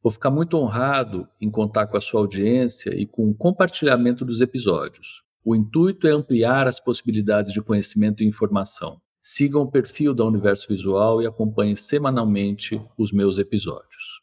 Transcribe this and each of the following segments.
Vou ficar muito honrado em contar com a sua audiência e com o compartilhamento dos episódios. O intuito é ampliar as possibilidades de conhecimento e informação. Sigam o perfil da Universo Visual e acompanhem semanalmente os meus episódios.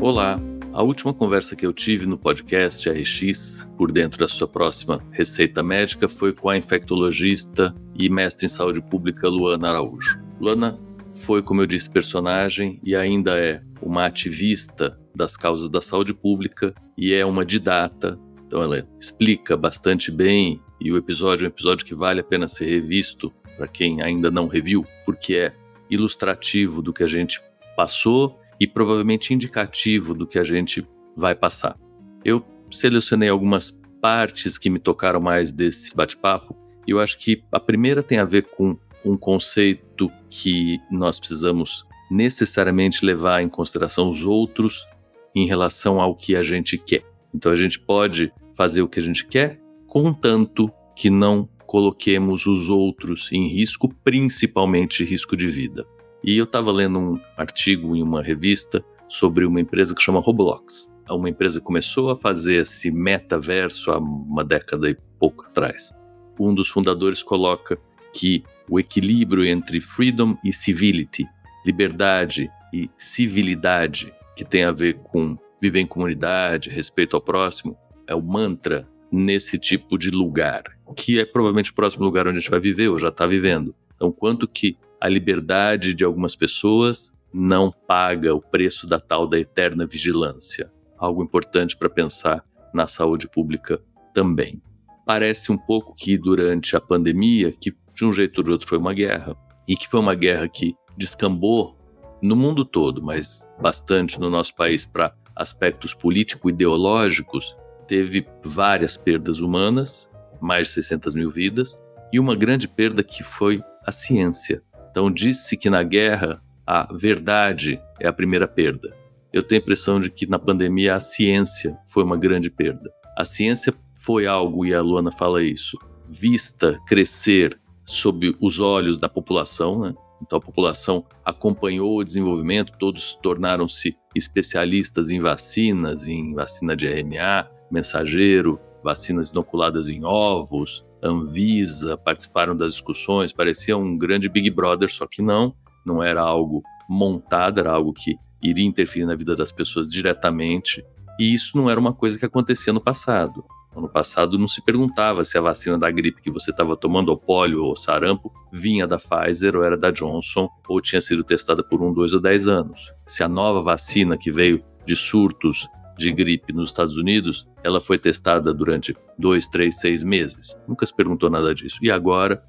Olá! A última conversa que eu tive no podcast RX, por dentro da sua próxima receita médica, foi com a infectologista e mestre em saúde pública Luana Araújo. Luana foi, como eu disse, personagem e ainda é uma ativista das causas da saúde pública e é uma didata. Então ela explica bastante bem e o episódio é um episódio que vale a pena ser revisto para quem ainda não reviu, porque é ilustrativo do que a gente passou e provavelmente indicativo do que a gente vai passar. Eu selecionei algumas partes que me tocaram mais desse bate-papo e eu acho que a primeira tem a ver com um conceito que nós precisamos necessariamente levar em consideração os outros em relação ao que a gente quer. Então a gente pode fazer o que a gente quer, contanto que não coloquemos os outros em risco, principalmente risco de vida. E eu estava lendo um artigo em uma revista sobre uma empresa que chama Roblox. Uma empresa começou a fazer esse metaverso há uma década e pouco atrás. Um dos fundadores coloca que o equilíbrio entre freedom e civility, liberdade e civilidade, que tem a ver com viver em comunidade, respeito ao próximo, é o mantra nesse tipo de lugar, que é provavelmente o próximo lugar onde a gente vai viver ou já está vivendo. Então, quanto que a liberdade de algumas pessoas não paga o preço da tal da eterna vigilância. Algo importante para pensar na saúde pública também. Parece um pouco que durante a pandemia, que de um jeito ou de outro foi uma guerra, e que foi uma guerra que descambou no mundo todo, mas bastante no nosso país para aspectos político-ideológicos, teve várias perdas humanas, mais de 600 mil vidas, e uma grande perda que foi a ciência. Então, disse que na guerra a verdade é a primeira perda. Eu tenho a impressão de que na pandemia a ciência foi uma grande perda. A ciência foi algo, e a Luana fala isso, vista crescer sob os olhos da população, né? Então a população acompanhou o desenvolvimento, todos tornaram-se especialistas em vacinas, em vacina de RNA, mensageiro, vacinas inoculadas em ovos, Anvisa, participaram das discussões, parecia um grande Big Brother, só que não, não era algo montado, era algo que iria interferir na vida das pessoas diretamente, e isso não era uma coisa que acontecia no passado. No passado não se perguntava se a vacina da gripe que você estava tomando, ou pólio ou sarampo, vinha da Pfizer ou era da Johnson, ou tinha sido testada por um, dois ou dez anos. Se a nova vacina que veio de surtos de gripe nos Estados Unidos, ela foi testada durante dois, três, seis meses. Nunca se perguntou nada disso. E agora,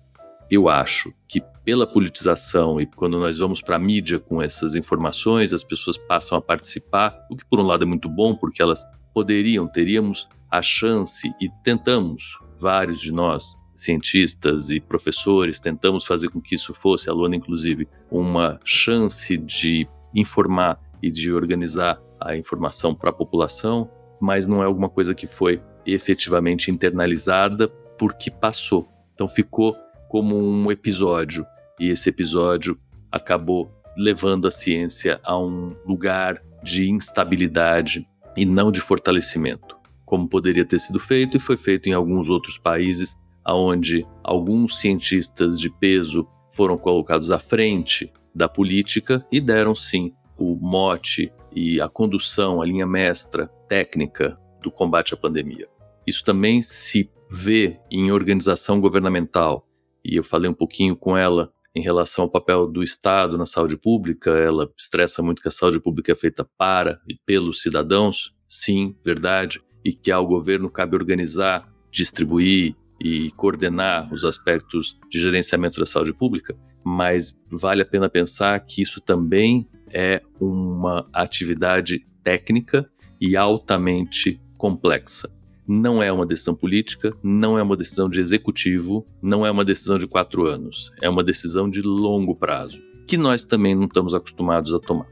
eu acho que pela politização e quando nós vamos para a mídia com essas informações, as pessoas passam a participar, o que por um lado é muito bom, porque elas poderiam, teríamos a chance e tentamos, vários de nós, cientistas e professores, tentamos fazer com que isso fosse, a Luana inclusive, uma chance de informar e de organizar a informação para a população, mas não é alguma coisa que foi efetivamente internalizada porque passou. Então ficou como um episódio e esse episódio acabou levando a ciência a um lugar de instabilidade e não de fortalecimento, como poderia ter sido feito e foi feito em alguns outros países, aonde alguns cientistas de peso foram colocados à frente da política e deram sim o mote e a condução, a linha mestra técnica do combate à pandemia. Isso também se vê em organização governamental, e eu falei um pouquinho com ela em relação ao papel do Estado na saúde pública, ela estressa muito que a saúde pública é feita para e pelos cidadãos, sim, verdade, e que ao governo cabe organizar, distribuir e coordenar os aspectos de gerenciamento da saúde pública, mas vale a pena pensar que isso também é uma atividade técnica e altamente complexa. Não é uma decisão política, não é uma decisão de executivo, não é uma decisão de quatro anos. É uma decisão de longo prazo, que nós também não estamos acostumados a tomar.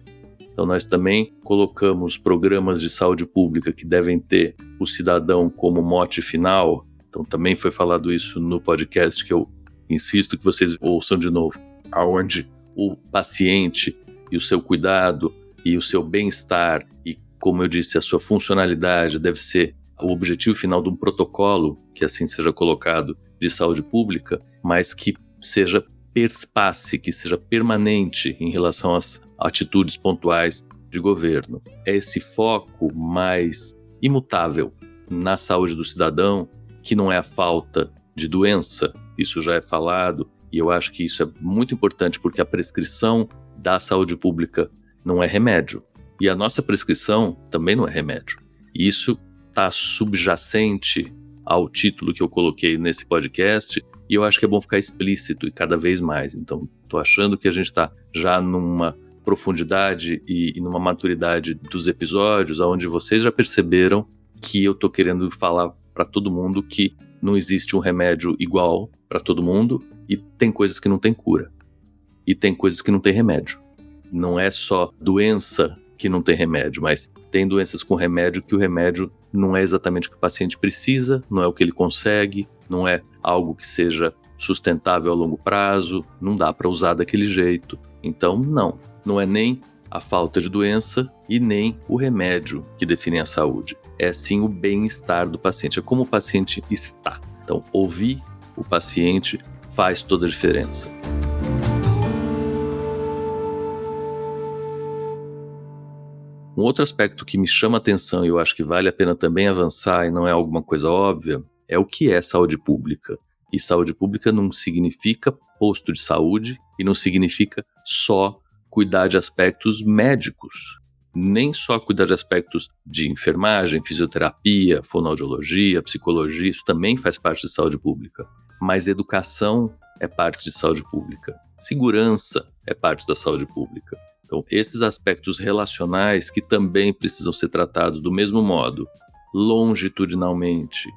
Então, nós também colocamos programas de saúde pública que devem ter o cidadão como mote final. Então, também foi falado isso no podcast que eu insisto que vocês ouçam de novo, aonde o paciente e o seu cuidado e o seu bem-estar e, como eu disse, a sua funcionalidade deve ser o objetivo final de um protocolo, que assim seja colocado, de saúde pública, mas que seja perspace, que seja permanente em relação às atitudes pontuais de governo. É esse foco mais imutável na saúde do cidadão, que não é a falta de doença, isso já é falado, e eu acho que isso é muito importante porque a prescrição da saúde pública não é remédio. E a nossa prescrição também não é remédio. E isso está subjacente ao título que eu coloquei nesse podcast, e eu acho que é bom ficar explícito e cada vez mais. Então, estou achando que a gente está já numa profundidade e, e, numa maturidade dos episódios, onde vocês já perceberam que eu estou querendo falar para todo mundo que não existe um remédio igual para todo mundo e tem coisas que não tem cura e tem coisas que não tem remédio. Não é só doença que não tem remédio, mas tem doenças com remédio que o remédio não é exatamente o que o paciente precisa, não é o que ele consegue, não é algo que seja sustentável a longo prazo, não dá para usar daquele jeito. Então, não, não é nem a falta de doença e nem o remédio que definem a saúde. É sim o bem-estar do paciente, é como o paciente está. Então, ouvir o paciente faz toda a diferença. Um outro aspecto que me chama atenção e eu acho que vale a pena também avançar e não é alguma coisa óbvia é o que é saúde pública. E saúde pública não significa posto de saúde e não significa só cuidar de aspectos médicos, nem só cuidar de aspectos de enfermagem, fisioterapia, fonoaudiologia, psicologia, isso também faz parte de saúde pública. Mas educação é parte de saúde pública, segurança é parte da saúde pública. Então, esses aspectos relacionais que também precisam ser tratados do mesmo modo, longitudinalmente,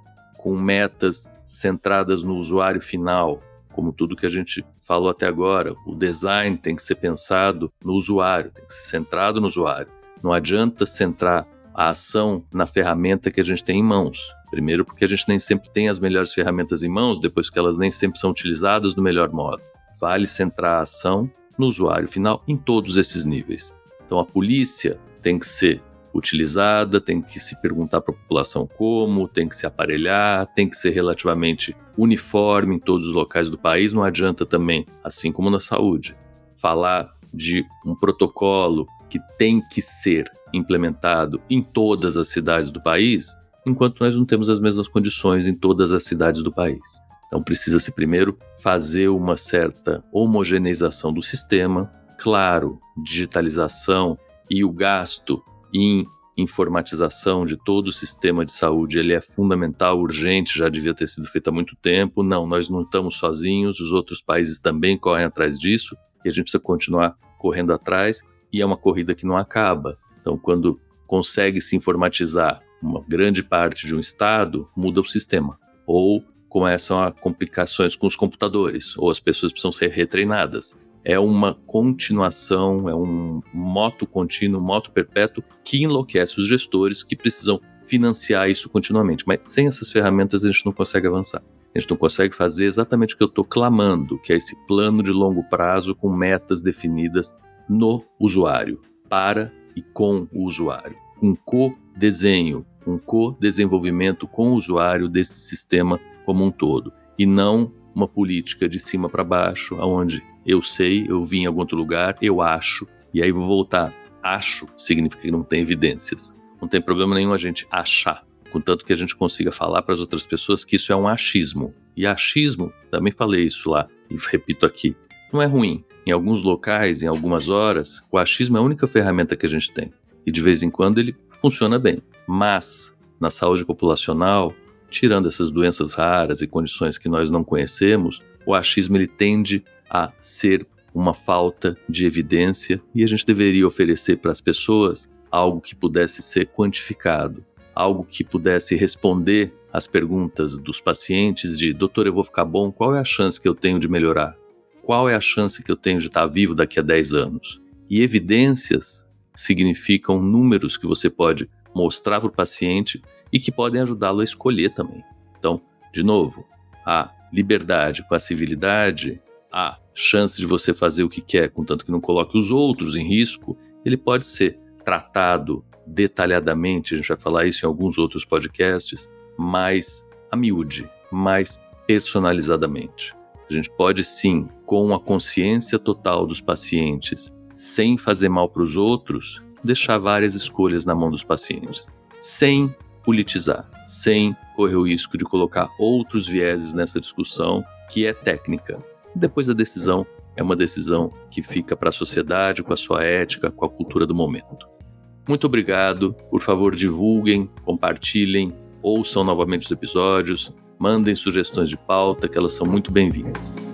com metas centradas no usuário final, como tudo que a gente falou até agora. O design tem que ser pensado no usuário, tem que ser centrado no usuário. Não adianta centrar a ação na ferramenta que a gente tem em mãos. Primeiro, porque a gente nem sempre tem as melhores ferramentas em mãos, depois, que elas nem sempre são utilizadas do melhor modo. Vale centrar a ação no usuário final em todos esses níveis. Então a polícia tem que ser utilizada, tem que se perguntar para a população como, tem que se aparelhar, tem que ser relativamente uniforme em todos os locais do país. Não adianta também, assim como na saúde, falar de um protocolo que tem que ser implementado em todas as cidades do país, enquanto nós não temos as mesmas condições em todas as cidades do país. Então precisa-se primeiro fazer uma certa homogeneização do sistema, claro, digitalização e o gasto em informatização de todo o sistema de saúde, ele é fundamental, urgente, já devia ter sido feito há muito tempo. Não, nós não estamos sozinhos, os outros países também correm atrás disso e a gente precisa continuar correndo atrás e é uma corrida que não acaba. Então, quando consegue se informatizar uma grande parte de um estado, muda o sistema. Ou começam a complicações com os computadores, ou as pessoas precisam ser retreinadas. É uma continuação, é um moto contínuo, moto perpétuo que enlouquece os gestores que precisam financiar isso continuamente. Mas sem essas ferramentas a gente não consegue avançar. A gente não consegue fazer exatamente o que eu estou clamando, que é esse plano de longo prazo com metas definidas no usuário, para e com o usuário. Um co-desenho, um co-desenvolvimento com o usuário desse sistema como um todo, e não uma política de cima para baixo, onde eu sei, eu vi em algum outro lugar, eu acho, e aí vou voltar. Acho significa que não tem evidências. Não tem problema nenhum a gente achar, contanto que a gente consiga falar para as outras pessoas que isso é um achismo. E achismo, também falei isso lá e repito aqui, não é ruim. Em alguns locais, em algumas horas, o achismo é a única ferramenta que a gente tem. E de vez em quando ele funciona bem. Mas, na saúde populacional, tirando essas doenças raras e condições que nós não conhecemos, o achismo ele tende a ser uma falta de evidência e a gente deveria oferecer para as pessoas algo que pudesse ser quantificado, algo que pudesse responder às perguntas dos pacientes de doutor, eu vou ficar bom, qual é a chance que eu tenho de melhorar? Qual é a chance que eu tenho de estar vivo daqui a 10 anos? E evidências significam números que você pode mostrar para o paciente e que podem ajudá-lo a escolher também. Então, de novo, a liberdade com a civilidade, a chance de você fazer o que quer, contanto que não coloque os outros em risco, ele pode ser tratado detalhadamente, a gente vai falar isso em alguns outros podcasts, mais a miúde, mais personalizadamente. A gente pode sim, com a consciência total dos pacientes, sem fazer mal para os outros, deixar várias escolhas na mão dos pacientes, sem politizar, sem correr o risco de colocar outros vieses nessa discussão que é técnica. Depois a decisão é uma decisão que fica para a sociedade, com a sua ética, com a cultura do momento. Muito obrigado. Por favor, divulguem, compartilhem, ouçam novamente os episódios, mandem sugestões de pauta, que elas são muito bem-vindas.